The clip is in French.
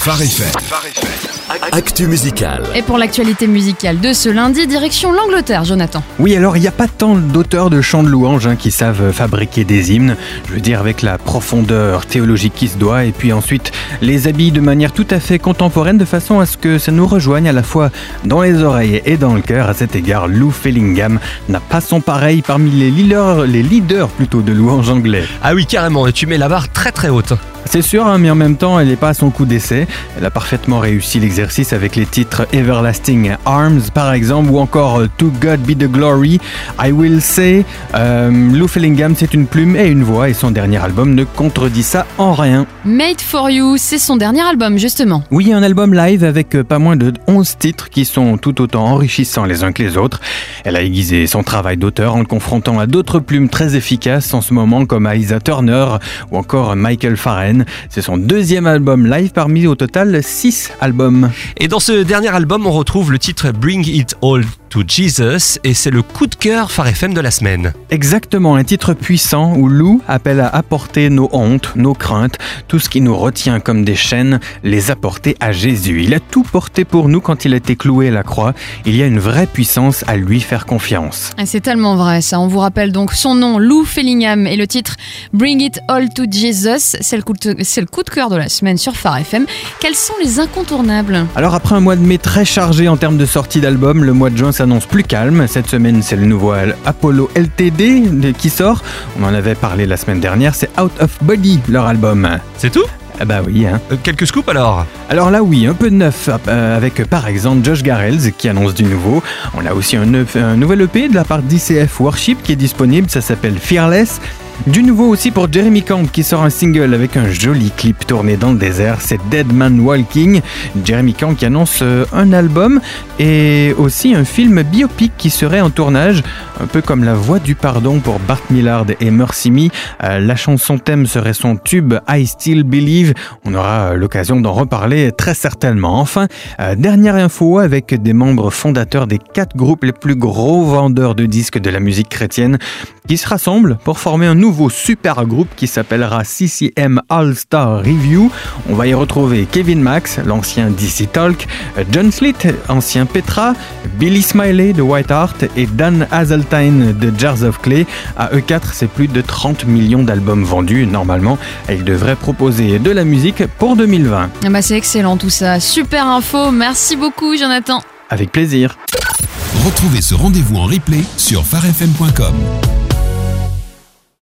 Phare. Actu musical. Et pour l'actualité musicale de ce lundi, direction l'Angleterre, Jonathan. Oui, alors il n'y a pas tant d'auteurs de chants de louanges hein, qui savent fabriquer des hymnes, je veux dire avec la profondeur théologique qui se doit, et puis ensuite les habillent de manière tout à fait contemporaine de façon à ce que ça nous rejoigne à la fois dans les oreilles et dans le cœur. À cet égard, Lou Fellingham n'a pas son pareil parmi les leaders, les leaders plutôt de louanges anglais. Ah oui, carrément, et tu mets la barre très très haute. C'est sûr, hein, mais en même temps, elle n'est pas à son coup d'essai. Elle a parfaitement réussi l'exercice avec les titres Everlasting Arms, par exemple, ou encore To God Be the Glory, I Will Say. Euh, Lou Fellingham, c'est une plume et une voix, et son dernier album ne contredit ça en rien. Made for You, c'est son dernier album, justement. Oui, un album live avec pas moins de 11 titres qui sont tout autant enrichissants les uns que les autres. Elle a aiguisé son travail d'auteur en le confrontant à d'autres plumes très efficaces en ce moment, comme Isa Turner ou encore Michael Farren. C'est son deuxième album live parmi au total 6 albums. Et dans ce dernier album, on retrouve le titre Bring It All to Jesus et c'est le coup de cœur Phare FM de la semaine. Exactement, un titre puissant où Lou appelle à apporter nos hontes, nos craintes, tout ce qui nous retient comme des chaînes, les apporter à Jésus. Il a tout porté pour nous quand il a été cloué à la croix. Il y a une vraie puissance à lui faire confiance. C'est tellement vrai ça. On vous rappelle donc son nom, Lou Fellingham, et le titre Bring It All to Jesus. C'est le, coup de- c'est le coup de cœur de la semaine sur Phare FM. Quels sont les incontournables? Alors après un mois de mai très chargé en termes de sortie d'albums, le mois de juin s'annonce plus calme. Cette semaine, c'est le nouveau Apollo LTD qui sort. On en avait parlé la semaine dernière, c'est Out of Body, leur album. C'est tout? Ah bah oui, hein. Euh, Quelques scoops alors? Alors là oui, un peu de neuf, euh, avec par exemple Josh Garrels qui annonce du nouveau. On a aussi un, un nouvel EP de la part d'ICF Worship qui est disponible, ça s'appelle Fearless. Du nouveau aussi pour Jeremy Camp qui sort un single avec un joli clip tourné dans le désert, c'est Dead Man Walking. Jeremy Camp qui annonce euh, un album et aussi un film biopic qui serait en tournage, un peu comme La Voix du Pardon pour Bart Millard et Mercy Me. Euh, la chanson thème serait son tube I Still Believe. On aura euh, l'occasion d'en reparler très certainement. Enfin, dernière info avec des membres fondateurs des quatre groupes les plus gros vendeurs de disques de la musique chrétienne qui se rassemblent pour former un nouveau super groupe qui s'appellera CCM All Star Review. On va y retrouver Kevin Max, l'ancien DC Talk, John Slitt, ancien Petra, Billy Smiley de White Heart et Dan Hazeltine de Jars of Clay. À eux quatre, c'est plus de 30 millions d'albums vendus normalement. Ils devraient proposer de la musique pour 2020. Ah bah C'est excellent tout ça. Super info. Merci beaucoup, Jonathan. Avec plaisir. Retrouvez ce rendez-vous en replay sur pharefm.com.